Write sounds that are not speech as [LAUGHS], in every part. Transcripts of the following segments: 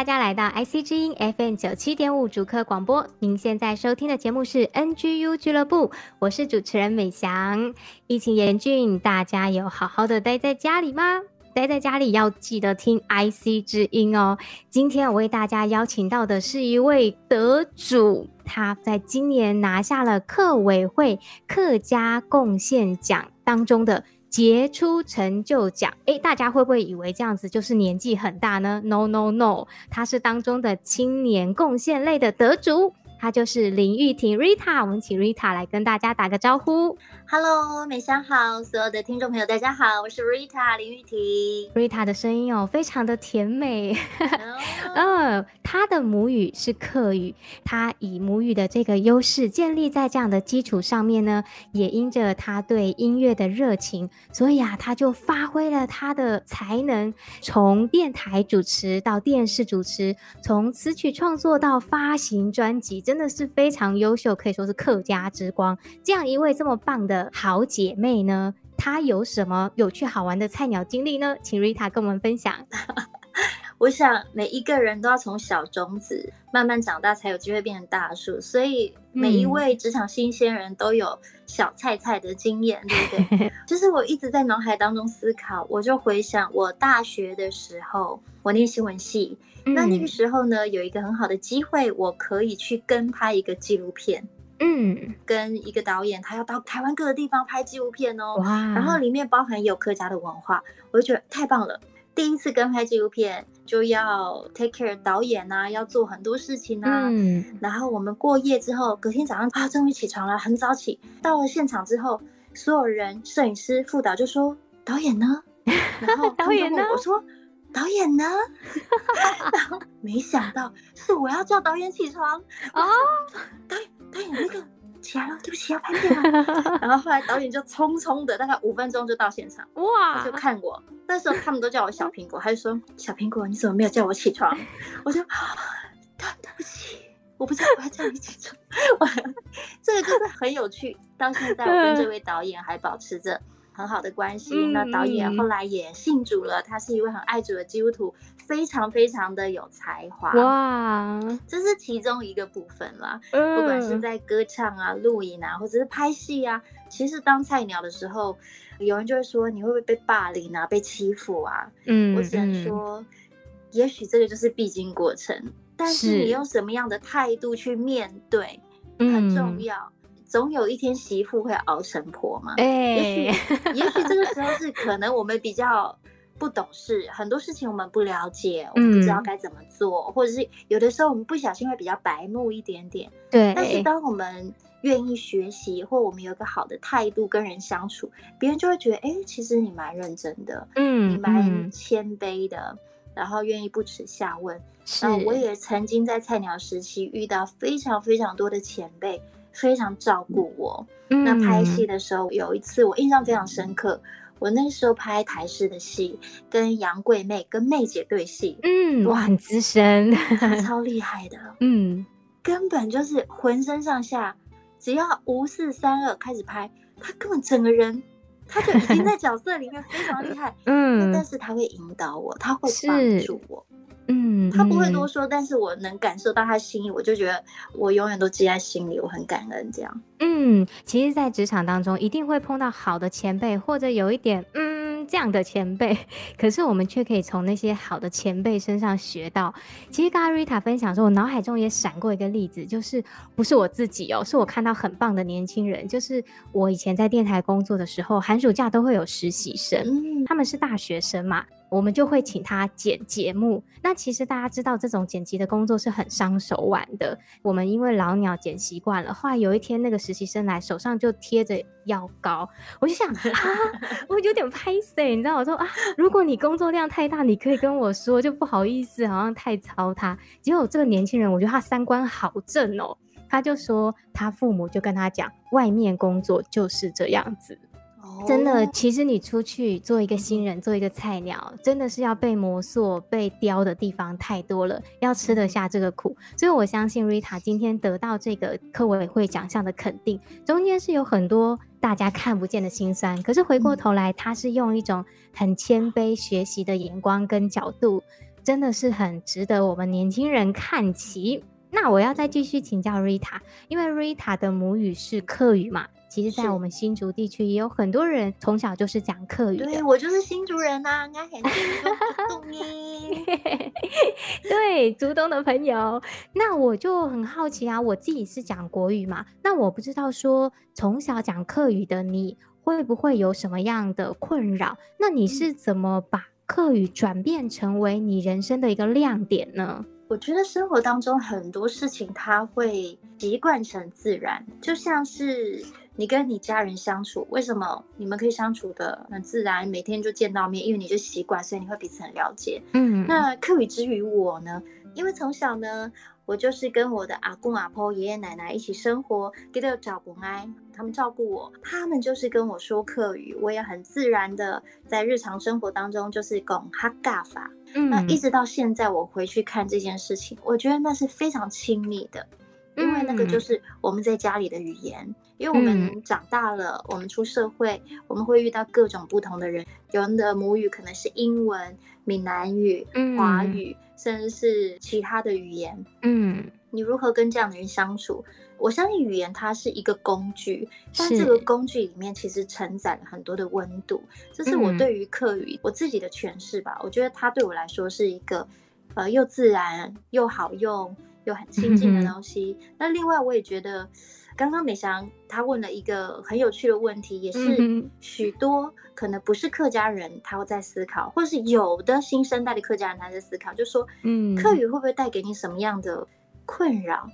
大家来到 IC 之音 FM 九七点五主客广播。您现在收听的节目是 NGU 俱乐部，我是主持人美翔。疫情严峻，大家有好好的待在家里吗？待在家里要记得听 IC 之音哦。今天我为大家邀请到的是一位得主，他在今年拿下了客委会客家贡献奖当中的。杰出成就奖，诶，大家会不会以为这样子就是年纪很大呢？No No No，他是当中的青年贡献类的得主。他就是林玉婷 Rita，我们请 Rita 来跟大家打个招呼。Hello，美香好，所有的听众朋友大家好，我是 Rita 林玉婷。Rita 的声音哦，非常的甜美。[LAUGHS] 嗯，她的母语是客语，她以母语的这个优势建立在这样的基础上面呢，也因着她对音乐的热情，所以啊，她就发挥了她的才能，从电台主持到电视主持，从词曲创作到发行专辑。真的是非常优秀，可以说是客家之光。这样一位这么棒的好姐妹呢，她有什么有趣好玩的菜鸟经历呢？请 Rita 跟我们分享。[LAUGHS] 我想每一个人都要从小种子慢慢长大，才有机会变成大树。所以每一位职场新鲜人都有小菜菜的经验，嗯、对不对？[LAUGHS] 就是我一直在脑海当中思考，我就回想我大学的时候，我念新闻系。那那个时候呢，有一个很好的机会，我可以去跟拍一个纪录片。嗯，跟一个导演，他要到台湾各个地方拍纪录片哦。哇！然后里面包含有客家的文化，我就觉得太棒了。第一次跟拍纪录片，就要 take care 导演啊，要做很多事情啊。嗯。然后我们过夜之后，隔天早上啊，终于起床了，很早起。到了现场之后，所有人，摄影师、副导就说：“导演呢？” [LAUGHS] 然后导演呢？我说。导演呢？[LAUGHS] 然后没想到是我要叫导演起床哦。导演，[LAUGHS] 导演那个 [LAUGHS] 起来了，对不起，要拍片了。[LAUGHS] 然后后来导演就匆匆的大概五分钟就到现场，哇，他就看我。那时候他们都叫我小苹果，他就说：“小苹果，你怎么没有叫我起床？” [LAUGHS] 我就啊，对不起，我不知道我要叫你起床。这个真的很有趣，到现在我跟这位导演还保持着。很好的关系，嗯、那导演后来也信主了，他是一位很爱主的基督徒，非常非常的有才华。哇，这是其中一个部分啦。嗯、不管是在歌唱啊、录影啊，或者是拍戏啊，其实当菜鸟的时候，有人就会说你会不会被霸凌啊、被欺负啊？嗯，我只能说，嗯、也许这个就是必经过程，但是你用什么样的态度去面对，很重要。总有一天媳妇会熬成婆嘛？也许也许这个时候是可能我们比较不懂事，很多事情我们不了解，我们不知道该怎么做，嗯、或者是有的时候我们不小心会比较白目一点点。对，但是当我们愿意学习，或我们有个好的态度跟人相处，别人就会觉得，哎、欸，其实你蛮认真的，嗯，你蛮谦卑的，然后愿意不耻下问。是，然后我也曾经在菜鸟时期遇到非常非常多的前辈。非常照顾我。嗯、那拍戏的时候，有一次我印象非常深刻。我那时候拍台式的戏，跟杨贵妹跟媚姐对戏。嗯，哇，很资深，[LAUGHS] 超厉害的。嗯，根本就是浑身上下，只要五四三二开始拍，他根本整个人他就已经在角色里面非常厉害。[LAUGHS] 嗯，但是他会引导我，他会帮助我。嗯，他不会多说，嗯、但是我能感受到他心意，我就觉得我永远都记在心里，我很感恩这样。嗯，其实，在职场当中，一定会碰到好的前辈，或者有一点嗯这样的前辈，[LAUGHS] 可是我们却可以从那些好的前辈身上学到。其实，刚刚 Rita 分享说，我脑海中也闪过一个例子，就是不是我自己哦，是我看到很棒的年轻人，就是我以前在电台工作的时候，寒暑假都会有实习生，嗯、他们是大学生嘛。我们就会请他剪节目。那其实大家知道，这种剪辑的工作是很伤手腕的。我们因为老鸟剪习惯了，后来有一天那个实习生来，手上就贴着药膏，我就想啊，我有点拍谢，你知道？我说啊，如果你工作量太大，你可以跟我说，就不好意思，好像太操他。结果这个年轻人，我觉得他三观好正哦，他就说他父母就跟他讲，外面工作就是这样子。真的，其实你出去做一个新人，做一个菜鸟，真的是要被磨塑、被雕的地方太多了，要吃得下这个苦。所以我相信 Rita 今天得到这个科委会奖项的肯定，中间是有很多大家看不见的辛酸。可是回过头来，他是用一种很谦卑学习的眼光跟角度，真的是很值得我们年轻人看齐。那我要再继续请教 Rita，因为 Rita 的母语是客语嘛。其实，在我们新竹地区也有很多人从小就是讲客语的。对，我就是新竹人呐、啊，应该很懂你。[LAUGHS] 对，竹东的朋友，那我就很好奇啊，我自己是讲国语嘛，那我不知道说从小讲客语的你会不会有什么样的困扰？那你是怎么把客语转变成为你人生的一个亮点呢？我觉得生活当中很多事情，它会习惯成自然，就像是。你跟你家人相处，为什么你们可以相处的很自然？每天就见到面，因为你就习惯，所以你会彼此很了解。嗯，那课余之于我呢？因为从小呢，我就是跟我的阿公阿婆、爷爷奶奶一起生活，给他照顾爱，他们照顾我，他们就是跟我说客语，我也很自然的在日常生活当中就是讲客家话。嗯，那一直到现在，我回去看这件事情，我觉得那是非常亲密的。因为那个就是我们在家里的语言，因为我们长大了，我们出社会，我们会遇到各种不同的人，有人的母语可能是英文、闽南语、华语，甚至是其他的语言。嗯，你如何跟这样的人相处？我相信语言它是一个工具，但这个工具里面其实承载了很多的温度。这是我对于课语我自己的诠释吧。我觉得它对我来说是一个，呃，又自然又好用。又很亲近的东西。嗯、那另外，我也觉得，刚刚美翔他问了一个很有趣的问题，也是许多可能不是客家人他会在思考，或是有的新生代的客家人他在思考，就说，嗯，客语会不会带给你什么样的困扰？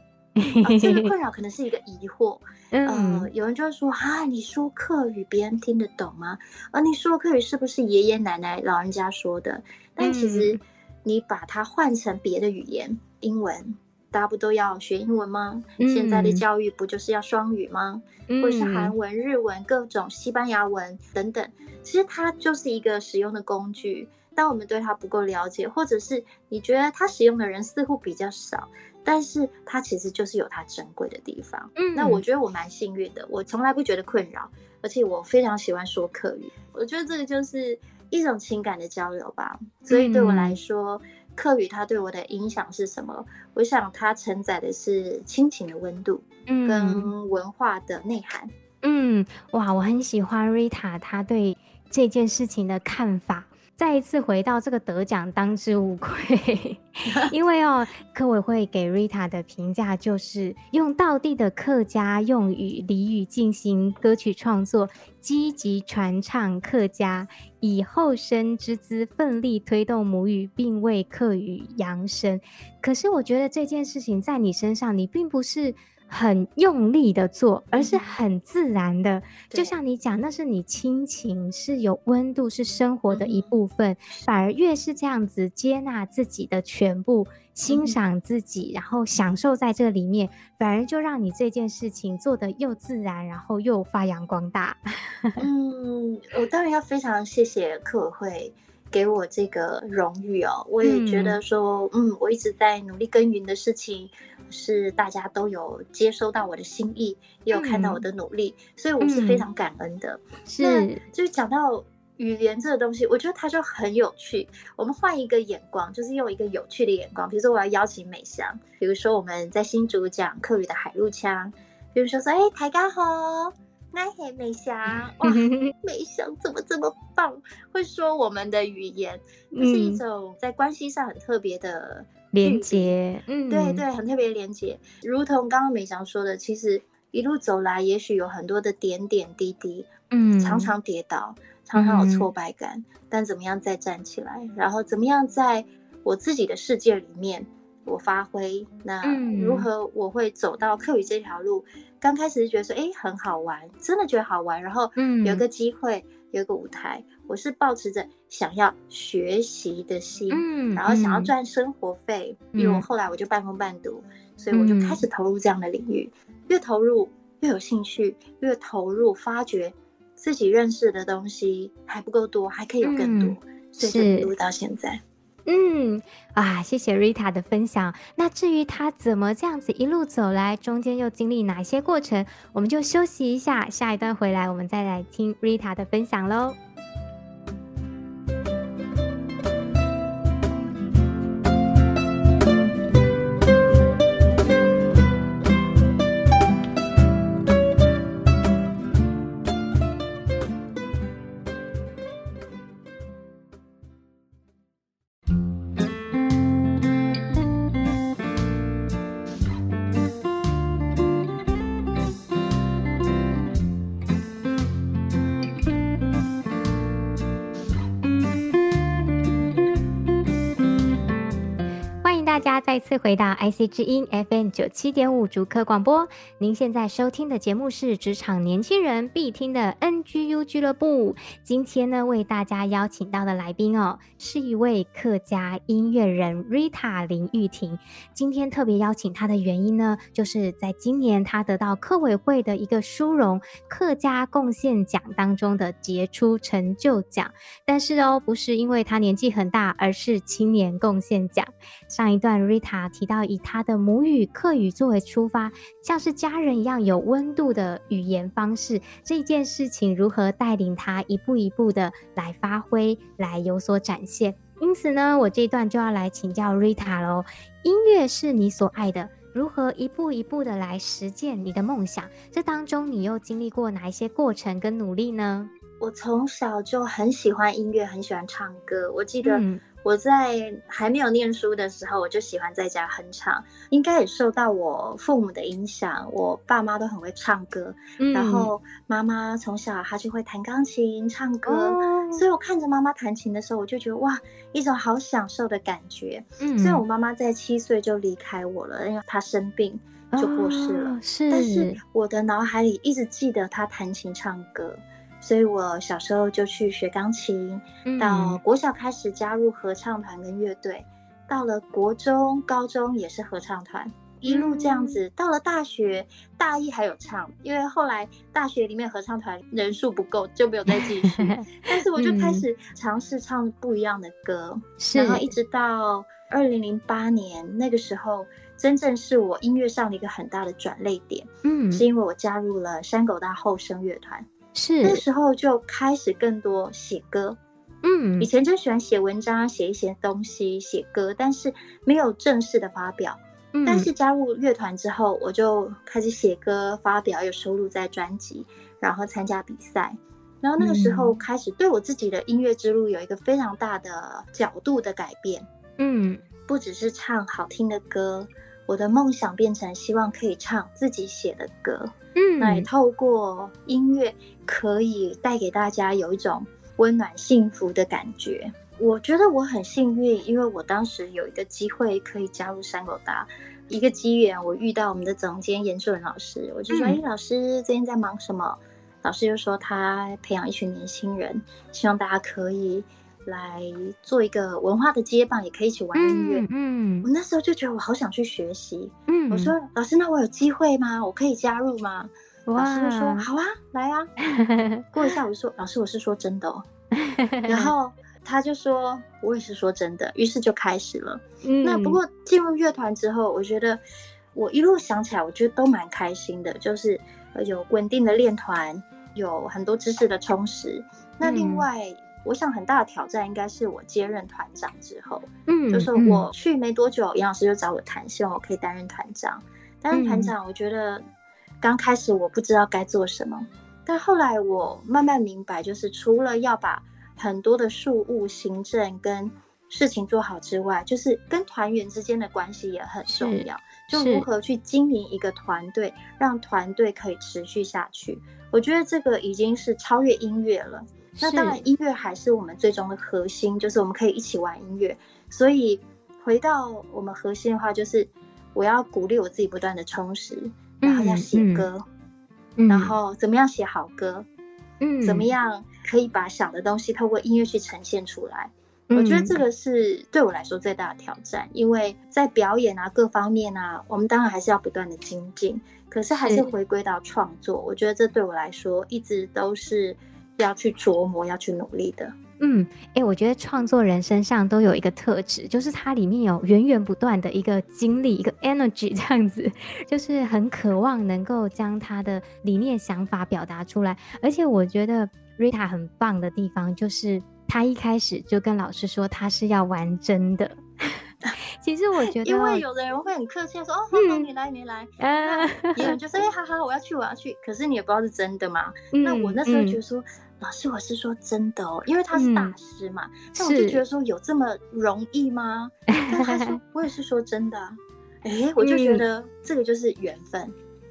这个困扰可能是一个疑惑。[LAUGHS] 嗯、呃，有人就会说，啊，你说客语别人听得懂吗？而、啊、你说客语是不是爷爷奶奶老人家说的？但其实你把它换成别的语言，英文。大家不都要学英文吗？嗯、现在的教育不就是要双语吗？嗯、或者是韩文、日文、各种西班牙文等等，其实它就是一个使用的工具。当我们对它不够了解，或者是你觉得它使用的人似乎比较少，但是它其实就是有它珍贵的地方。嗯，那我觉得我蛮幸运的，我从来不觉得困扰，而且我非常喜欢说客语。我觉得这个就是一种情感的交流吧。所以对我来说。嗯客语它对我的影响是什么？我想它承载的是亲情的温度，嗯，跟文化的内涵。嗯，哇，我很喜欢 Rita 她对这件事情的看法。再一次回到这个得奖当之无愧，[LAUGHS] 因为哦，科委会给 Rita 的评价就是用道地的客家用语俚语进行歌曲创作，积极传唱客家，以后生之姿奋力推动母语，并为客语扬声。可是我觉得这件事情在你身上，你并不是。很用力的做，而是很自然的，嗯、就像你讲，那是你亲情，是有温度，是生活的一部分。嗯、反而越是这样子接纳自己的全部，欣赏自己，嗯、然后享受在这里面，反而就让你这件事情做的又自然，然后又发扬光大。[LAUGHS] 嗯，我当然要非常谢谢客委会给我这个荣誉哦。我也觉得说，嗯，嗯，我一直在努力耕耘的事情。是大家都有接收到我的心意，也有看到我的努力，嗯、所以我是非常感恩的。嗯、是，就是讲到语言这个东西，我觉得它就很有趣。我们换一个眼光，就是用一个有趣的眼光。比如说，我要邀请美香，比如说我们在新竹讲客语的海陆腔，比如说说，哎、欸，大家好，那嘿美翔，哇，[LAUGHS] 美翔怎么这么棒，会说我们的语言，[LAUGHS] 这是一种在关系上很特别的。连接，嗯，对对，很特别的连接。如同刚刚美翔说的，其实一路走来，也许有很多的点点滴滴，嗯，常常跌倒，常常有挫败感，嗯、但怎么样再站起来，然后怎么样在我自己的世界里面我发挥？那如何我会走到课语这条路？刚开始是觉得说，哎，很好玩，真的觉得好玩。然后有个机会，嗯、有个舞台，我是抱持着想要学习的心，嗯、然后想要赚生活费。因为我后来我就半工半读，嗯、所以我就开始投入这样的领域，嗯、越投入越有兴趣，越投入发觉。自己认识的东西还不够多，还可以有更多，嗯、所以就一路到现在。嗯，啊，谢谢 Rita 的分享。那至于她怎么这样子一路走来，中间又经历哪些过程，我们就休息一下，下一段回来我们再来听 Rita 的分享喽。再次回到 IC 之音 FM 九七点五竹科广播，您现在收听的节目是职场年轻人必听的 NGU 俱乐部。今天呢，为大家邀请到的来宾哦，是一位客家音乐人 Rita 林玉婷。今天特别邀请她的原因呢，就是在今年她得到客委会的一个殊荣客家贡献奖当中的杰出成就奖。但是哦，不是因为她年纪很大，而是青年贡献奖。上一段 Rita 他提到以他的母语客语作为出发，像是家人一样有温度的语言方式，这件事情如何带领他一步一步的来发挥，来有所展现。因此呢，我这一段就要来请教 Rita 喽。音乐是你所爱的，如何一步一步的来实践你的梦想？这当中你又经历过哪一些过程跟努力呢？我从小就很喜欢音乐，很喜欢唱歌。我记得、嗯。我在还没有念书的时候，我就喜欢在家哼唱，应该也受到我父母的影响。我爸妈都很会唱歌，嗯、然后妈妈从小她就会弹钢琴、唱歌，哦、所以我看着妈妈弹琴的时候，我就觉得哇，一种好享受的感觉。嗯，虽然我妈妈在七岁就离开我了，因为她生病就过世了，哦、是，但是我的脑海里一直记得她弹琴唱歌。所以我小时候就去学钢琴，到国小开始加入合唱团跟乐队，到了国中、高中也是合唱团，一路这样子。到了大学大一还有唱，因为后来大学里面合唱团人数不够，就没有再继续。[LAUGHS] 但是我就开始尝试唱不一样的歌，然后一直到二零零八年那个时候，真正是我音乐上的一个很大的转捩点。嗯，是因为我加入了山狗大后生乐团。是。那时候就开始更多写歌，嗯，以前就喜欢写文章，写一些东西，写歌，但是没有正式的发表。嗯，但是加入乐团之后，我就开始写歌，发表，有收录在专辑，然后参加比赛，然后那个时候开始对我自己的音乐之路有一个非常大的角度的改变。嗯，不只是唱好听的歌，我的梦想变成希望可以唱自己写的歌。嗯，那也透过音乐可以带给大家有一种温暖幸福的感觉。我觉得我很幸运，因为我当时有一个机会可以加入山狗达，一个机缘，我遇到我们的总监严志文老师，我就说：“哎、嗯，老师最近在忙什么？”老师就说他培养一群年轻人，希望大家可以。来做一个文化的接棒，也可以一起玩音乐。嗯，嗯，我那时候就觉得我好想去学习。嗯，我说老师，那我有机会吗？我可以加入吗？哇老师就说好啊，来啊。[LAUGHS] 过一下我就说老师，我是说真的哦。[LAUGHS] 然后他就说我也是说真的，于是就开始了。嗯，那不过进入乐团之后，我觉得我一路想起来，我觉得都蛮开心的，就是有稳定的练团，有很多知识的充实。那另外。嗯我想很大的挑战应该是我接任团长之后，嗯，就是我去没多久，杨老师就找我谈，希望我可以担任团长。担任团长，我觉得刚开始我不知道该做什么，但后来我慢慢明白，就是除了要把很多的事务、行政跟事情做好之外，就是跟团员之间的关系也很重要，就如何去经营一个团队，让团队可以持续下去。我觉得这个已经是超越音乐了。那当然，音乐还是我们最终的核心，就是我们可以一起玩音乐。所以回到我们核心的话，就是我要鼓励我自己不断的充实，然后要写歌，然后怎么样写好歌，嗯，怎么样可以把想的东西透过音乐去呈现出来。嗯、我觉得这个是对我来说最大的挑战，因为在表演啊各方面啊，我们当然还是要不断的精进，可是还是回归到创作。我觉得这对我来说一直都是。要去琢磨，要去努力的。嗯，哎、我觉得创作人身上都有一个特质，就是它里面有源源不断的一个精力，一个 energy 这样子，[LAUGHS] 就是很渴望能够将他的理念、想法表达出来。而且我觉得 Rita 很棒的地方，就是他一开始就跟老师说他是要玩真的。其实我觉得，因为有的人会很客气说：“哦，好好，你来，你来。”呃，[LAUGHS] 有人就说：“哎，好好，我要去，我要去。”可是你也不知道是真的嘛。那我那时候觉得说。老师，我是说真的哦，因为他是大师嘛，那、嗯、我就觉得说有这么容易吗？但他说 [LAUGHS] 我也是说真的，哎、欸，我就觉得这个就是缘分，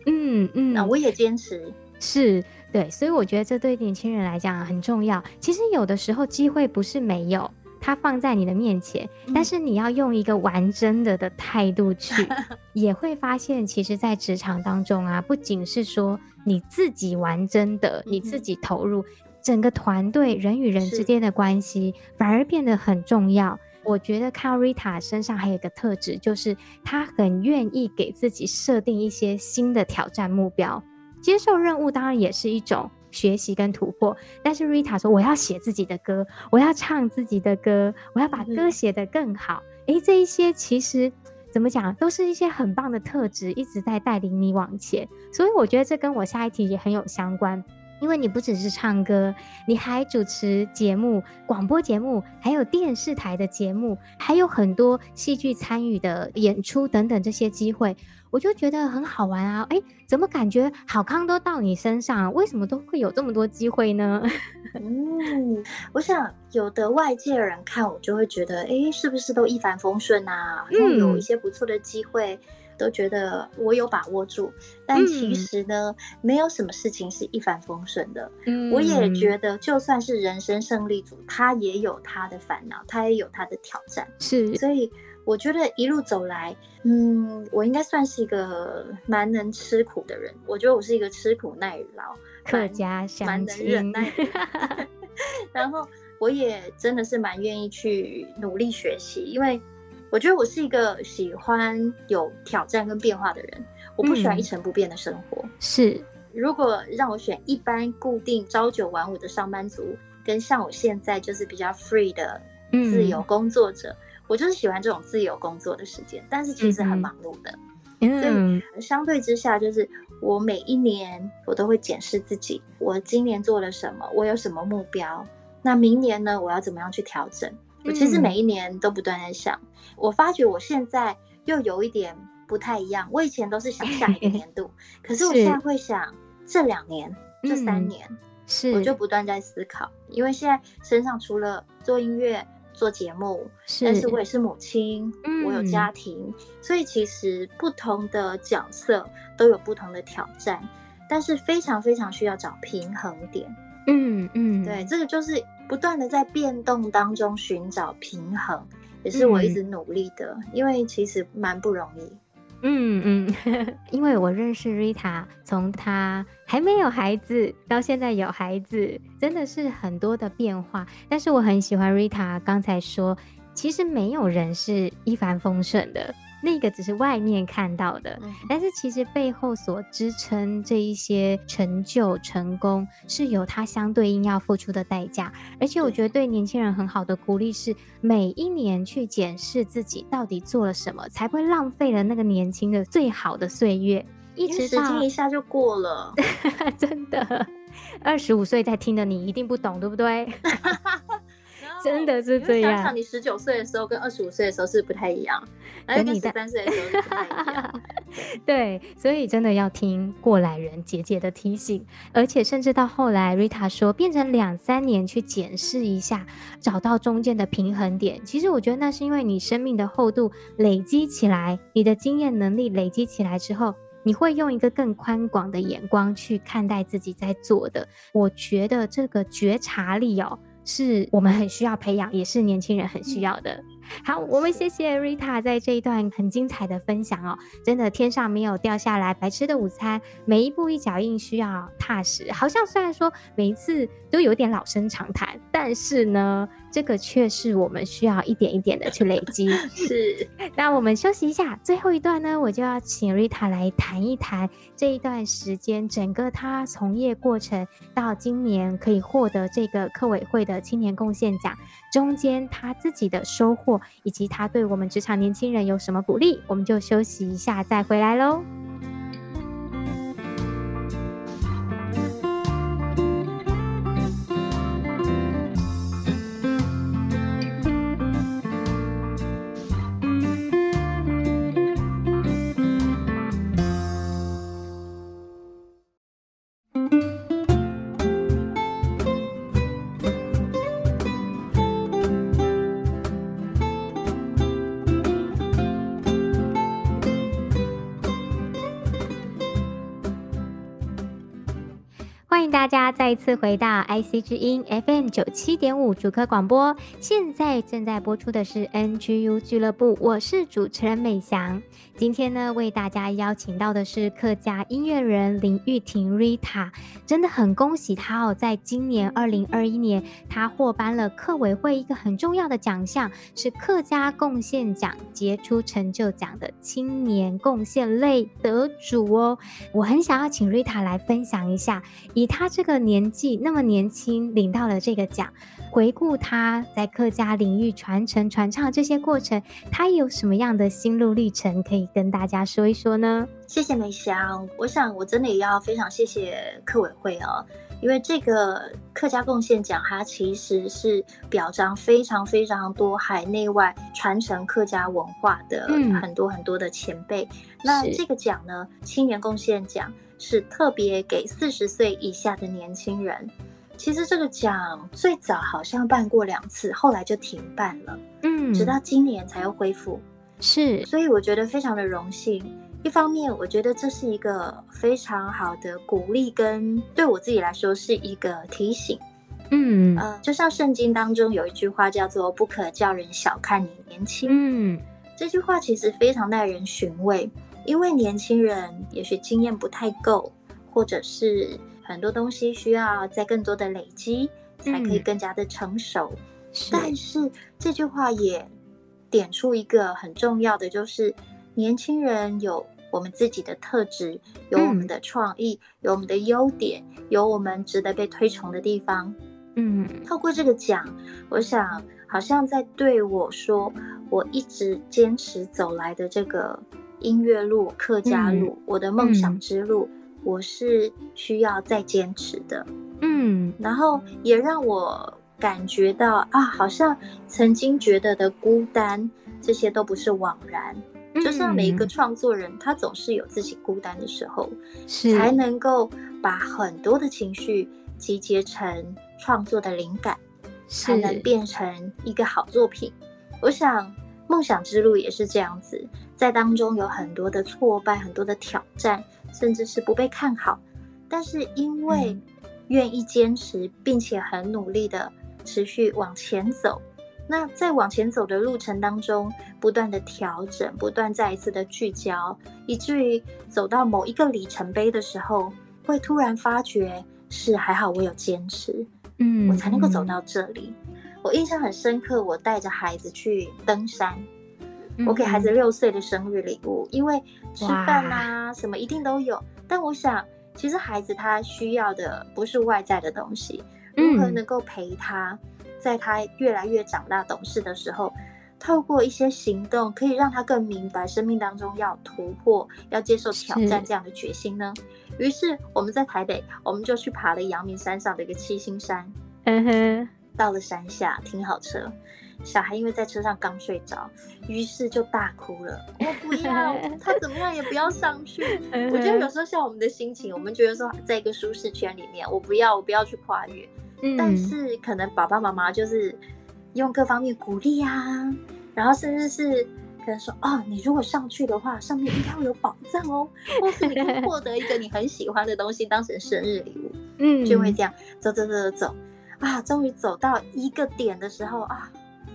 嗯嗯，那我也坚持，是对，所以我觉得这对年轻人来讲很重要。其实有的时候机会不是没有，它放在你的面前，嗯、但是你要用一个玩真的的态度去，[LAUGHS] 也会发现，其实，在职场当中啊，不仅是说你自己玩真的，你自己投入。嗯整个团队人与人之间的关系反而变得很重要。我觉得看 Rita 身上还有一个特质，就是她很愿意给自己设定一些新的挑战目标。接受任务当然也是一种学习跟突破。但是 Rita 说：“我要写自己的歌，我要唱自己的歌，我要把歌写得更好。”诶，这一些其实怎么讲，都是一些很棒的特质，一直在带领你往前。所以我觉得这跟我下一题也很有相关。因为你不只是唱歌，你还主持节目、广播节目，还有电视台的节目，还有很多戏剧参与的演出等等这些机会，我就觉得很好玩啊！哎，怎么感觉好康都到你身上？为什么都会有这么多机会呢？[LAUGHS] 嗯，我想有的外界人看我就会觉得，哎，是不是都一帆风顺啊？嗯，有一些不错的机会。都觉得我有把握住，但其实呢，嗯、没有什么事情是一帆风顺的。嗯，我也觉得，就算是人生胜利组，他也有他的烦恼，他也有他的挑战。是，所以我觉得一路走来，嗯，我应该算是一个蛮能吃苦的人。我觉得我是一个吃苦耐劳、客家乡亲、蛮能忍耐的。[LAUGHS] [LAUGHS] 然后我也真的是蛮愿意去努力学习，因为。我觉得我是一个喜欢有挑战跟变化的人，我不喜欢一成不变的生活。嗯、是，如果让我选一般固定朝九晚五的上班族，跟像我现在就是比较 free 的自由工作者，嗯、我就是喜欢这种自由工作的时间，但是其实很忙碌的。嗯、所以相对之下，就是我每一年我都会检视自己，我今年做了什么，我有什么目标，那明年呢，我要怎么样去调整？我其实每一年都不断在想，我发觉我现在又有一点不太一样。我以前都是想下一个年度，[LAUGHS] 可是我现在会想这两年、这三年，是我就不断在思考。因为现在身上除了做音乐、做节目，但是我也是母亲，我有家庭，所以其实不同的角色都有不同的挑战，但是非常非常需要找平衡点。嗯嗯，对，这个就是。不断的在变动当中寻找平衡，也是我一直努力的，嗯、因为其实蛮不容易。嗯嗯，[LAUGHS] 因为我认识 Rita，从她还没有孩子到现在有孩子，真的是很多的变化。但是我很喜欢 Rita 刚才说，其实没有人是一帆风顺的。那个只是外面看到的，但是其实背后所支撑这一些成就、成功，是有它相对应要付出的代价。而且我觉得对年轻人很好的鼓励是，每一年去检视自己到底做了什么，才不会浪费了那个年轻的最好的岁月。一直时间一下就过了，[LAUGHS] 真的。二十五岁在听的你一定不懂，对不对？[LAUGHS] 真的是这样。想想你十九岁的时候跟二十五岁的时候是不太一样，跟你十三岁的时候是不太一样。[LAUGHS] 对，所以真的要听过来人姐姐的提醒，而且甚至到后来，Rita 说变成两三年去检视一下，找到中间的平衡点。其实我觉得那是因为你生命的厚度累积起来，你的经验能力累积起来之后，你会用一个更宽广的眼光去看待自己在做的。我觉得这个觉察力哦，是我们很需要培养，也是年轻人很需要的。好，我们谢谢 Rita 在这一段很精彩的分享哦，真的天上没有掉下来白吃的午餐，每一步一脚印需要踏实。好像虽然说每一次都有点老生常谈，但是呢，这个却是我们需要一点一点的去累积。[LAUGHS] 是，[LAUGHS] 那我们休息一下，最后一段呢，我就要请 Rita 来谈一谈这一段时间整个他从业过程到今年可以获得这个客委会的青年贡献奖。中间他自己的收获，以及他对我们职场年轻人有什么鼓励，我们就休息一下再回来喽。欢迎大家再一次回到 IC 之音 FM 九七点五主科广播，现在正在播出的是 NGU 俱乐部，我是主持人美翔。今天呢，为大家邀请到的是客家音乐人林玉婷 Rita，真的很恭喜她哦，在今年二零二一年，她获颁了客委会一个很重要的奖项，是客家贡献奖杰出成就奖的青年贡献类得主哦。我很想要请 Rita 来分享一下，以她。这个年纪那么年轻，领到了这个奖。回顾他在客家领域传承传唱这些过程，他有什么样的心路历程可以跟大家说一说呢？谢谢梅香，我想我真的也要非常谢谢客委会哦，因为这个客家贡献奖，它其实是表彰非常非常多海内外传承客家文化的很多很多的前辈。嗯、那这个奖呢，青年贡献奖。是特别给四十岁以下的年轻人。其实这个奖最早好像办过两次，后来就停办了。嗯，直到今年才又恢复。是，所以我觉得非常的荣幸。一方面，我觉得这是一个非常好的鼓励，跟对我自己来说是一个提醒。嗯，呃，就像圣经当中有一句话叫做“不可叫人小看你年轻”。嗯，这句话其实非常耐人寻味。因为年轻人也许经验不太够，或者是很多东西需要在更多的累积，才可以更加的成熟。嗯、但是这句话也点出一个很重要的，就是年轻人有我们自己的特质，有我们的创意，嗯、有我们的优点，有我们值得被推崇的地方。嗯，透过这个奖，我想好像在对我说，我一直坚持走来的这个。音乐路、客家路，嗯、我的梦想之路，嗯、我是需要再坚持的。嗯，然后也让我感觉到啊，好像曾经觉得的孤单，这些都不是枉然。嗯、就像每一个创作人，他总是有自己孤单的时候，是才能够把很多的情绪集结成创作的灵感，才能变成一个好作品。我想。梦想之路也是这样子，在当中有很多的挫败，很多的挑战，甚至是不被看好。但是因为愿意坚持，并且很努力的持续往前走，那在往前走的路程当中，不断的调整，不断再一次的聚焦，以至于走到某一个里程碑的时候，会突然发觉是还好我有坚持，嗯，我才能够走到这里。我印象很深刻，我带着孩子去登山，我给孩子六岁的生日礼物，因为吃饭啊什么一定都有。但我想，其实孩子他需要的不是外在的东西，如何能够陪他，在他越来越长大懂事的时候，透过一些行动，可以让他更明白生命当中要突破、要接受挑战这样的决心呢？于是我们在台北，我们就去爬了阳明山上的一个七星山。嗯哼。到了山下，停好车，小孩因为在车上刚睡着，于是就大哭了。我不要，[LAUGHS] 他怎么样也不要上去。我觉得有时候像我们的心情，我们觉得说在一个舒适圈里面，我不要，我不要去跨越。嗯、但是可能爸爸妈妈就是用各方面鼓励啊，然后甚至是跟他说哦，你如果上去的话，上面应该会有宝藏哦，或是你可以 [LAUGHS] 获得一个你很喜欢的东西当成生日礼物，嗯，就会这样走走走走走，啊，终于走到一个点的时候啊，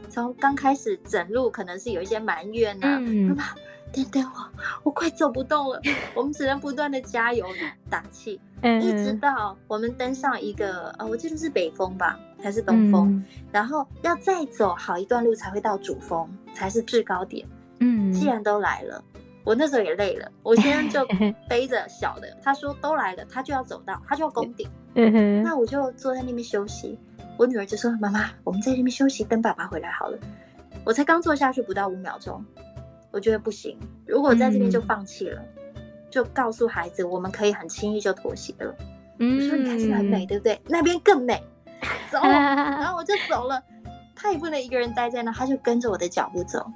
从刚开始整路可能是有一些埋怨呐、啊，妈妈、嗯。等等我，我快走不动了。我们只能不断的加油打 [LAUGHS] 气，嗯、一直到我们登上一个呃，我记得是北峰吧，还是东峰，嗯、然后要再走好一段路才会到主峰，才是制高点。嗯，既然都来了，我那时候也累了，我先生就 [LAUGHS] 背着小的，他说都来了，他就要走到，他就要攻顶。[LAUGHS] 嗯哼，那我就坐在那边休息。我女儿就说：“妈妈，我们在那边休息，等爸爸回来好了。”我才刚坐下去不到五秒钟。我觉得不行，如果在这边就放弃了，嗯、就告诉孩子我们可以很轻易就妥协了。嗯，我说你看这边很美，对不对？那边更美，[LAUGHS] 走，然后我就走了。他也不能一个人待在那，他就跟着我的脚步走，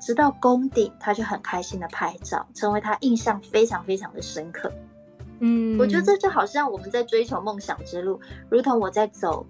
直到攻顶，他就很开心的拍照，成为他印象非常非常的深刻。嗯，我觉得这就好像我们在追求梦想之路，如同我在走，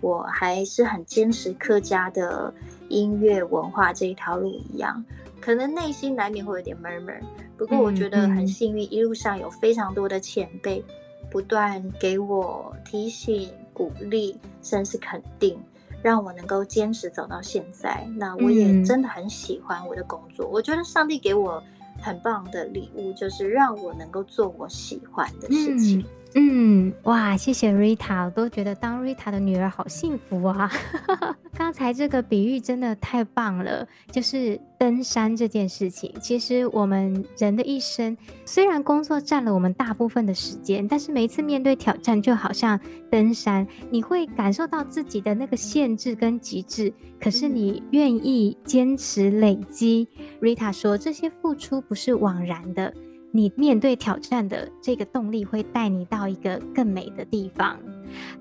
我还是很坚持客家的音乐文化这一条路一样。可能内心难免会有点 murmur，不过我觉得很幸运，一路上有非常多的前辈不断给我提醒、鼓励，甚至肯定，让我能够坚持走到现在。那我也真的很喜欢我的工作，我觉得上帝给我很棒的礼物，就是让我能够做我喜欢的事情。嗯，嗯哇，谢谢 Rita，我都觉得当 Rita 的女儿好幸福啊！[LAUGHS] 刚才这个比喻真的太棒了，就是登山这件事情。其实我们人的一生，虽然工作占了我们大部分的时间，但是每一次面对挑战，就好像登山，你会感受到自己的那个限制跟极致，可是你愿意坚持累积。Rita 说，这些付出不是枉然的。你面对挑战的这个动力会带你到一个更美的地方。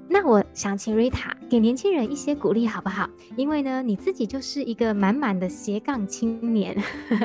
那我想请 Rita 给年轻人一些鼓励，好不好？因为呢，你自己就是一个满满的斜杠青年，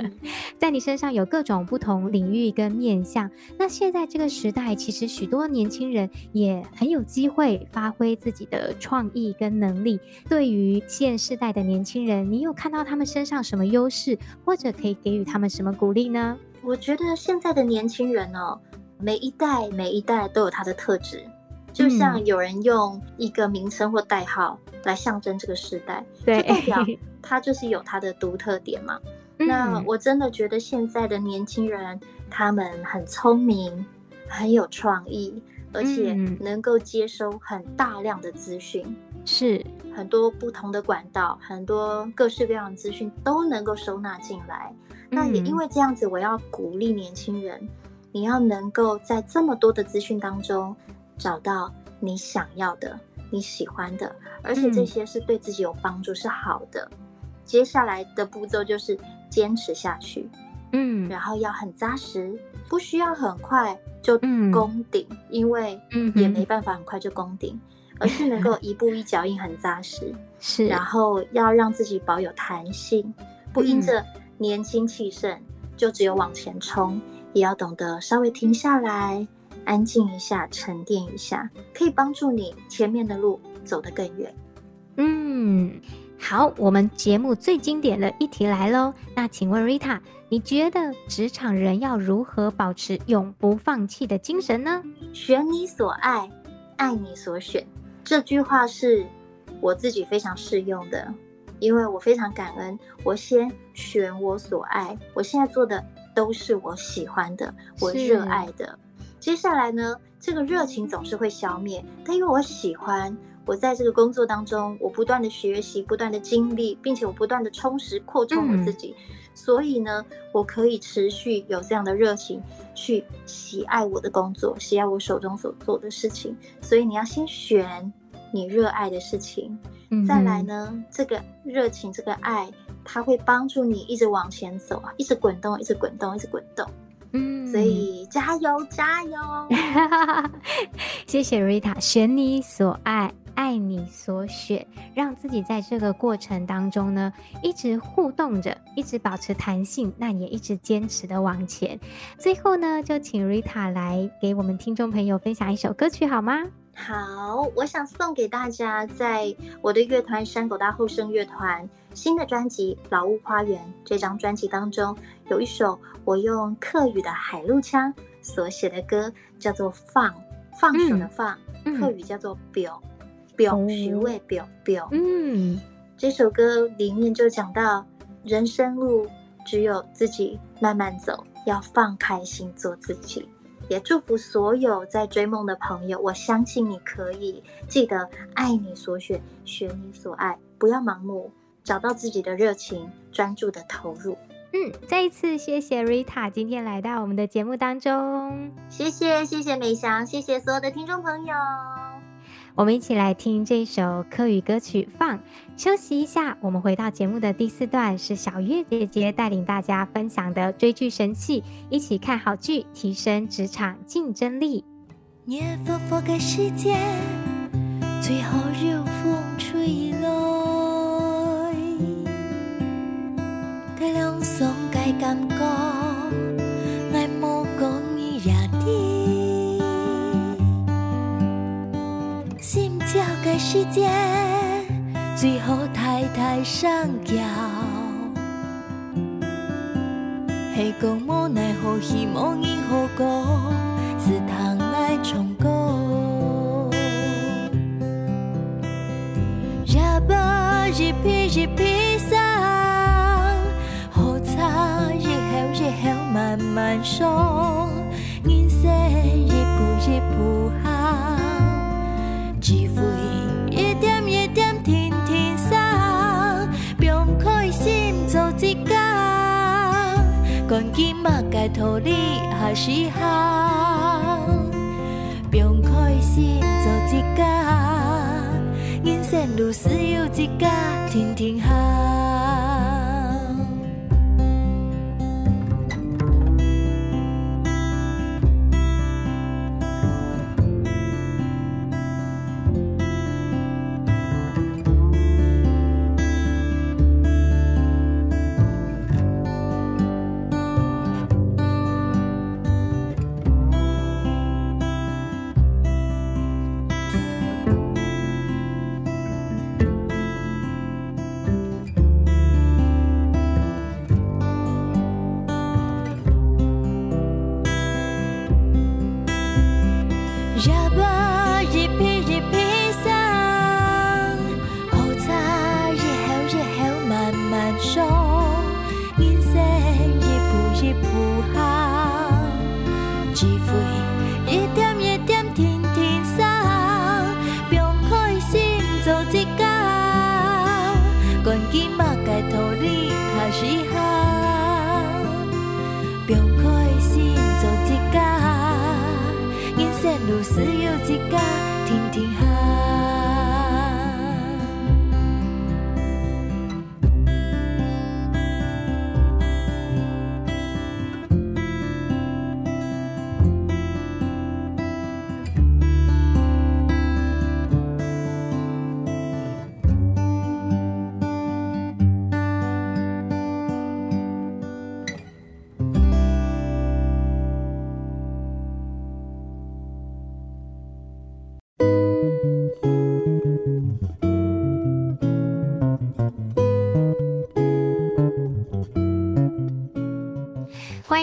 [LAUGHS] 在你身上有各种不同领域跟面向。那现在这个时代，其实许多年轻人也很有机会发挥自己的创意跟能力。对于现世代的年轻人，你有看到他们身上什么优势，或者可以给予他们什么鼓励呢？我觉得现在的年轻人哦，每一代每一代都有他的特质，就像有人用一个名称或代号来象征这个时代，对，就代表他就是有他的独特点嘛。[LAUGHS] 那我真的觉得现在的年轻人，他们很聪明，很有创意，而且能够接收很大量的资讯，是很多不同的管道，很多各式各样的资讯都能够收纳进来。那也因为这样子，我要鼓励年轻人，嗯、你要能够在这么多的资讯当中找到你想要的、你喜欢的，而且这些是对自己有帮助、是好的。嗯、接下来的步骤就是坚持下去，嗯，然后要很扎实，不需要很快就攻顶，嗯、因为也没办法很快就攻顶，嗯、而是能够一步一脚印很扎实，[LAUGHS] 是，然后要让自己保有弹性，不因着。年轻气盛，就只有往前冲，也要懂得稍微停下来，安静一下，沉淀一下，可以帮助你前面的路走得更远。嗯，好，我们节目最经典的一题来喽。那请问 Rita，你觉得职场人要如何保持永不放弃的精神呢？选你所爱，爱你所选，这句话是我自己非常适用的。因为我非常感恩，我先选我所爱，我现在做的都是我喜欢的，我热爱的。接下来呢，这个热情总是会消灭，但因为我喜欢，我在这个工作当中，我不断的学习，不断的经历，并且我不断的充实、扩充我自己，嗯、所以呢，我可以持续有这样的热情去喜爱我的工作，喜爱我手中所做的事情。所以你要先选你热爱的事情。再来呢，这个热情，这个爱，它会帮助你一直往前走啊，一直滚动，一直滚动，一直滚动。嗯，所以加油，加油！[LAUGHS] 谢谢 Rita，选你所爱，爱你所选，让自己在这个过程当中呢，一直互动着，一直保持弹性，那也一直坚持的往前。最后呢，就请 Rita 来给我们听众朋友分享一首歌曲好吗？好，我想送给大家，在我的乐团山狗大后生乐团新的专辑《老屋花园》这张专辑当中，有一首我用客语的海陆腔所写的歌，叫做《放放手的放》，嗯、客语叫做“表表徐位表表”。嗯，这首歌里面就讲到人生路只有自己慢慢走，要放开心做自己。也祝福所有在追梦的朋友，我相信你可以记得爱你所选，选你所爱，不要盲目，找到自己的热情，专注的投入。嗯，再一次谢谢 Rita 今天来到我们的节目当中，谢谢谢谢美翔，谢谢所有的听众朋友。我们一起来听这首客语歌曲《放》，休息一下。我们回到节目的第四段，是小月姐姐带领大家分享的追剧神器，一起看好剧，提升职场竞争力。热乎乎嘅世界，最好让风吹来，嘅凉爽嘅感觉。世界最好抬抬双脚，系讲无奈何希望以后过，是倘爱冲过。日把日披日披上，好茶日后日后慢慢爽，人生一步一步赶紧嘛该脱离还是行，不用开心做一家，人生如诗有一家，天天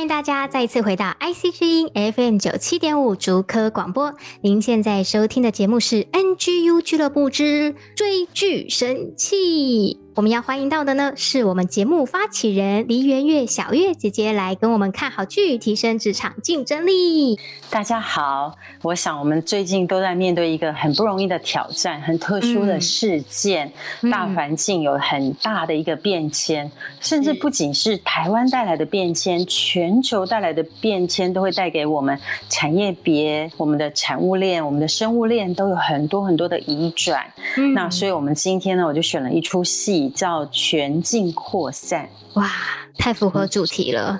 大家再次回到 IC 之音 FM 九七点五竹科广播，您现在收听的节目是 NGU 俱乐部之追剧神器。我们要欢迎到的呢，是我们节目发起人梨园月小月姐姐来跟我们看好剧，提升职场竞争力。大家好，我想我们最近都在面对一个很不容易的挑战，很特殊的事件，嗯、大环境有很大的一个变迁，嗯、甚至不仅是台湾带来的变迁，全球带来的变迁都会带给我们产业别、我们的产物链、我们的生物链都有很多很多的移转。嗯、那所以，我们今天呢，我就选了一出戏。较全境扩散，哇，太符合主题了。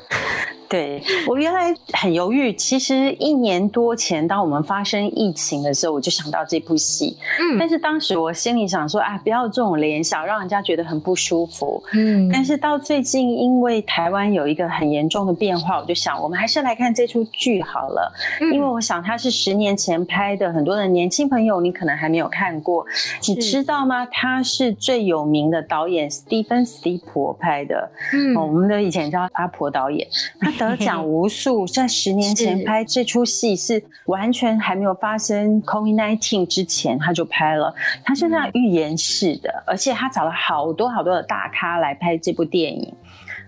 对，我原来很犹豫，其实一年多前，当我们发生疫情的时候，我就想到这部戏。嗯，但是当时我心里想说，啊，不要这种联想，让人家觉得很不舒服。嗯，但是到最近，因为台湾有一个很严重的变化，我就想，我们还是来看这出剧好了。嗯，因为我想它是十年前拍的，很多的年轻朋友你可能还没有看过，你知道吗？他是最有名的导演史蒂芬·史蒂普拍的。嗯，我们的以前叫阿婆导演。得奖无数，在十年前拍这出戏是完全还没有发生 COVID-19 之前他就拍了，他是那预言式的，而且他找了好多好多的大咖来拍这部电影。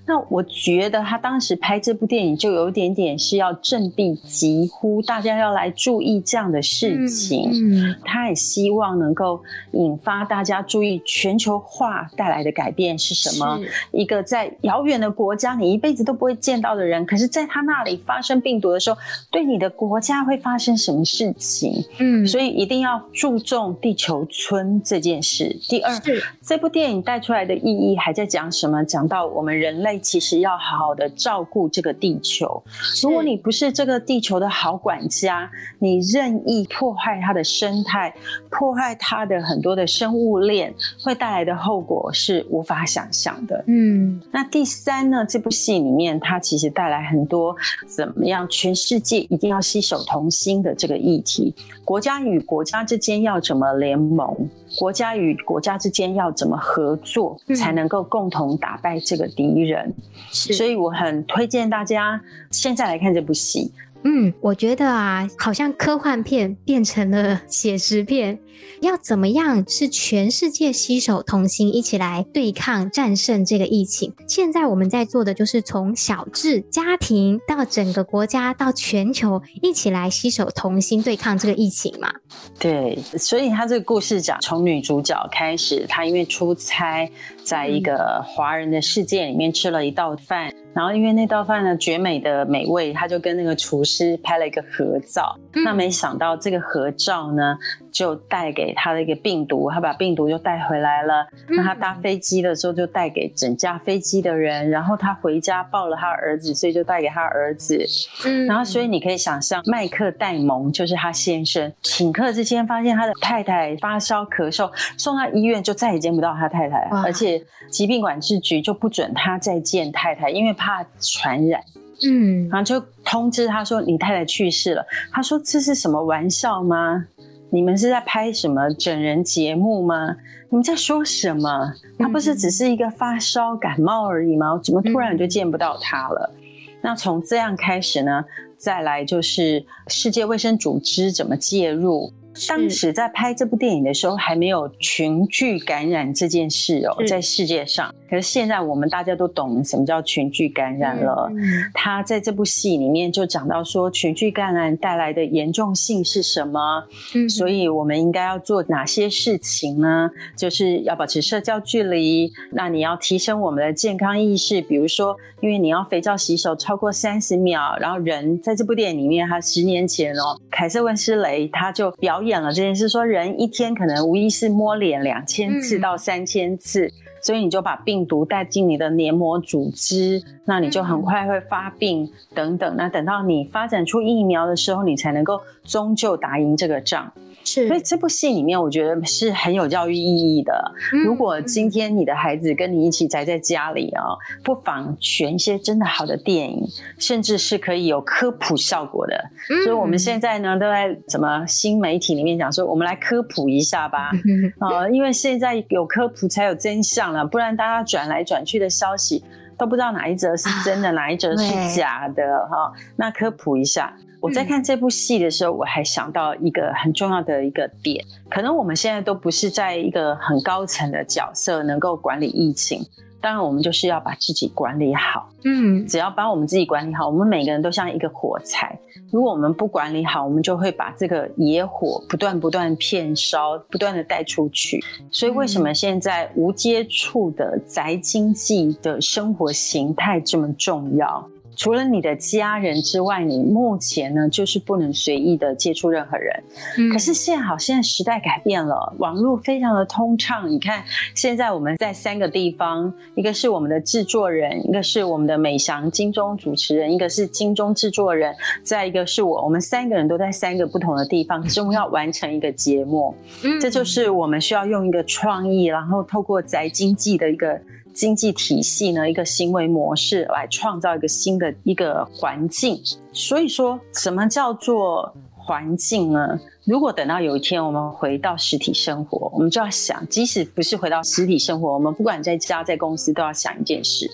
那我觉得他当时拍这部电影就有一点点是要振臂疾呼，大家要来注意这样的事情。嗯，他也希望能够引发大家注意全球化带来的改变是什么？一个在遥远的国家，你一辈子都不会见到的人，可是在他那里发生病毒的时候，对你的国家会发生什么事情？嗯，所以一定要注重地球村这件事。第二，这部电影带出来的意义还在讲什么？讲到我们人类。其实要好好的照顾这个地球。如果你不是这个地球的好管家，你任意破坏它的生态，破坏它的很多的生物链，会带来的后果是无法想象的。嗯，那第三呢？这部戏里面它其实带来很多怎么样？全世界一定要携手同心的这个议题，国家与国家之间要怎么联盟？国家与国家之间要怎么合作，才能够共同打败这个敌人？是，所以我很推荐大家现在来看这部戏。嗯，我觉得啊，好像科幻片变成了写实片。要怎么样是全世界携手同心，一起来对抗、战胜这个疫情？现在我们在做的就是从小至家庭到整个国家到全球，一起来携手同心对抗这个疫情嘛？对，所以他这个故事讲从女主角开始，她因为出差，在一个华人的世界里面吃了一道饭。然后因为那道饭呢绝美的美味，他就跟那个厨师拍了一个合照。嗯、那没想到这个合照呢，就带给他的一个病毒，他把病毒就带回来了。那他搭飞机的时候就带给整架飞机的人，然后他回家抱了他儿子，所以就带给他儿子。嗯，然后所以你可以想象，麦克戴蒙就是他先生，请客之间发现他的太太发烧咳嗽，送到医院就再也见不到他太太，而且疾病管制局就不准他再见太太，因为怕。怕传染，嗯，然后就通知他说，你太太去世了。他说，这是什么玩笑吗？你们是在拍什么整人节目吗？你们在说什么？他不是只是一个发烧感冒而已吗？怎么突然就见不到他了？嗯，那从这样开始呢，再来就是世界卫生组织怎么介入？当时在拍这部电影的时候，还没有群聚感染这件事哦，在世界上。可是现在我们大家都懂什么叫群聚感染了。他在这部戏里面就讲到说，群聚感染带来的严重性是什么？嗯所以我们应该要做哪些事情呢？就是要保持社交距离。那你要提升我们的健康意识，比如说，因为你要肥皂洗手超过三十秒。然后人在这部电影里面，他十年前哦，凯瑟温斯雷他就表演。演了这件事，说人一天可能无意识摸脸两千次到三千次，嗯，所以你就把病毒带进你的黏膜组织，那你就很快会发病等等。那等到你发展出疫苗的时候，你才能够终究打赢这个仗。是，所以这部戏里面，我觉得是很有教育意义的。如果今天你的孩子跟你一起宅在家里啊，不妨选一些真的好的电影，甚至是可以有科普效果的。所以我们现在呢，都在什么新媒体里面讲说，我们来科普一下吧。[LAUGHS] 啊，因为现在有科普才有真相了，不然大家转来转去的消息都不知道哪一则是真的，哪一则是假的哈。那科普一下。我在看这部戏的时候，我还想到一个很重要的一个点，可能我们现在都不是在一个很高层的角色，能够管理疫情。当然，我们就是要把自己管理好。嗯，只要把我们自己管理好，我们每个人都像一个火柴。如果我们不管理好，我们就会把这个野火不断不断片烧，不断的带出去。所以，为什么现在无接触的宅经济的生活形态这么重要？除了你的家人之外，你目前呢就是不能随意的接触任何人。嗯、可是幸好，现在时代改变了，网络非常的通畅。你看，现在我们在三个地方，一个是我们的制作人，一个是我们的美翔金钟主持人，一个是金钟制作人，再一个是我，我们三个人都在三个不同的地方，可是我们要完成一个节目。嗯，这就是我们需要用一个创意，然后透过宅经济的一个。经济体系呢，一个行为模式来创造一个新的一个环境。所以说，什么叫做环境呢？如果等到有一天我们回到实体生活，我们就要想，即使不是回到实体生活，我们不管在家在公司，都要想一件事，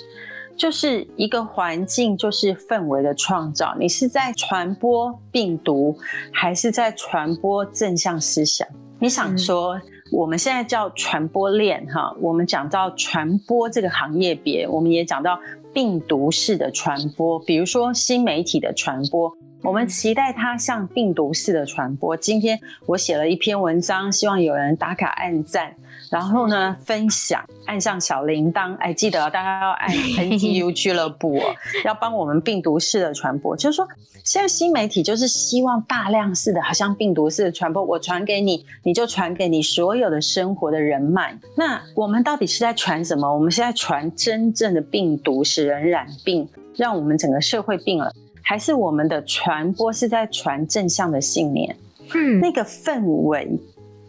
就是一个环境，就是氛围的创造。你是在传播病毒，还是在传播正向思想？你想说？嗯我们现在叫传播链哈，我们讲到传播这个行业别，我们也讲到病毒式的传播，比如说新媒体的传播，我们期待它像病毒式的传播。今天我写了一篇文章，希望有人打卡按赞。然后呢，分享，按上小铃铛，哎，记得大家要按 [LAUGHS] NGU 俱乐部哦，要帮我们病毒式的传播。就是说，现在新媒体就是希望大量式的，好像病毒式的传播，我传给你，你就传给你所有的生活的人脉。那我们到底是在传什么？我们是在传真正的病毒，使人染病，让我们整个社会病了，还是我们的传播是在传正向的信念？嗯，那个氛围。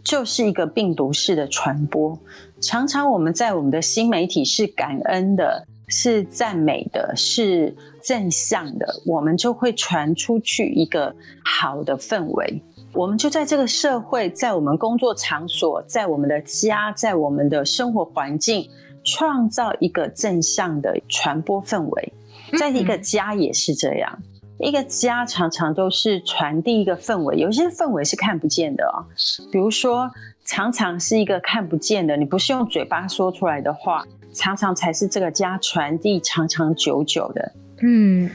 就是一个病毒式的传播，常常我们在我们的新媒体是感恩的，是赞美的，是正向的，我们就会传出去一个好的氛围。我们就在这个社会，在我们工作场所，在我们的家，在我们的生活环境，创造一个正向的传播氛围。在一个家也是这样。一个家常常都是传递一个氛围，有些氛围是看不见的哦。比如说，常常是一个看不见的，你不是用嘴巴说出来的话，常常才是这个家传递长长久久的。嗯，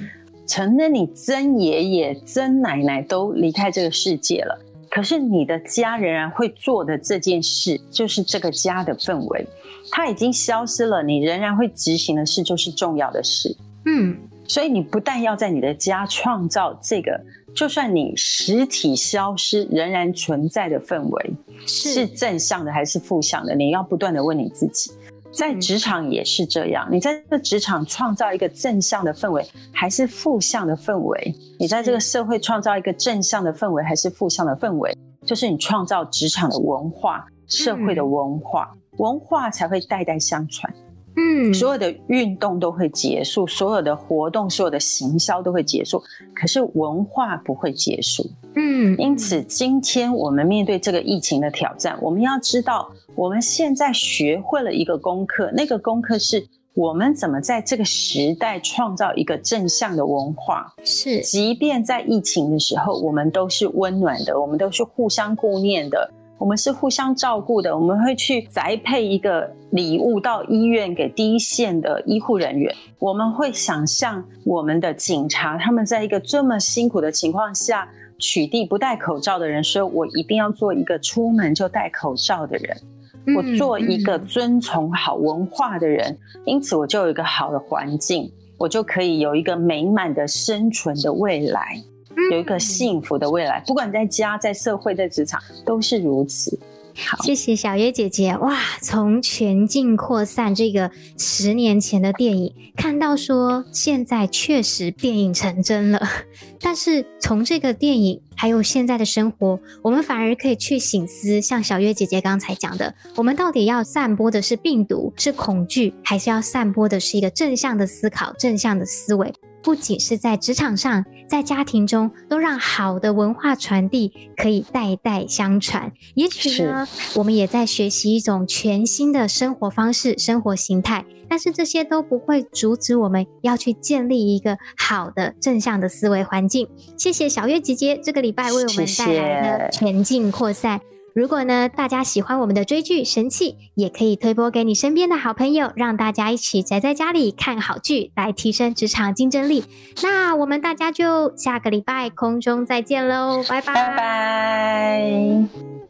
承认你曾爷爷、曾奶奶都离开这个世界了，可是你的家仍然会做的这件事，就是这个家的氛围，它已经消失了，你仍然会执行的事，就是重要的事。嗯。所以你不但要在你的家创造这个，就算你实体消失，仍然存在的氛围，是正向的还是负向的？你要不断的问你自己。在职场也是这样，你在这个职场创造一个正向的氛围，还是负向的氛围？你在这个社会创造一个正向的氛围，还是负向的氛围？就是你创造职场的文化、社会的文化，文化才会代代相传。嗯，所有的运动都会结束，所有的活动、所有的行销都会结束，可是文化不会结束。嗯，因此今天我们面对这个疫情的挑战，我们要知道，我们现在学会了一个功课，那个功课是我们怎么在这个时代创造一个正向的文化。是，即便在疫情的时候，我们都是温暖的，我们都是互相顾念的。我们是互相照顾的，我们会去宅配一个礼物到医院给第一线的医护人员。我们会想象我们的警察，他们在一个这么辛苦的情况下取缔不戴口罩的人，说我一定要做一个出门就戴口罩的人，我做一个遵从好文化的人，因此我就有一个好的环境，我就可以有一个美满的生存的未来。有一个幸福的未来，不管在家、在社会、在职场，都是如此。好，谢谢小月姐姐。哇，从全境扩散这个十年前的电影，看到说现在确实电影成真了。[LAUGHS] 但是从这个电影还有现在的生活，我们反而可以去醒思，像小月姐姐刚才讲的，我们到底要散播的是病毒、是恐惧，还是要散播的是一个正向的思考、正向的思维？不仅是在职场上，在家庭中，都让好的文化传递可以代代相传。也许呢，我们也在学习一种全新的生活方式、生活形态。但是这些都不会阻止我们要去建立一个好的正向的思维环境。谢谢小月姐姐这个礼拜为我们带来的全境扩散。如果呢，大家喜欢我们的追剧神器，也可以推播给你身边的好朋友，让大家一起宅在家里看好剧，来提升职场竞争力。那我们大家就下个礼拜空中再见喽，拜拜拜拜。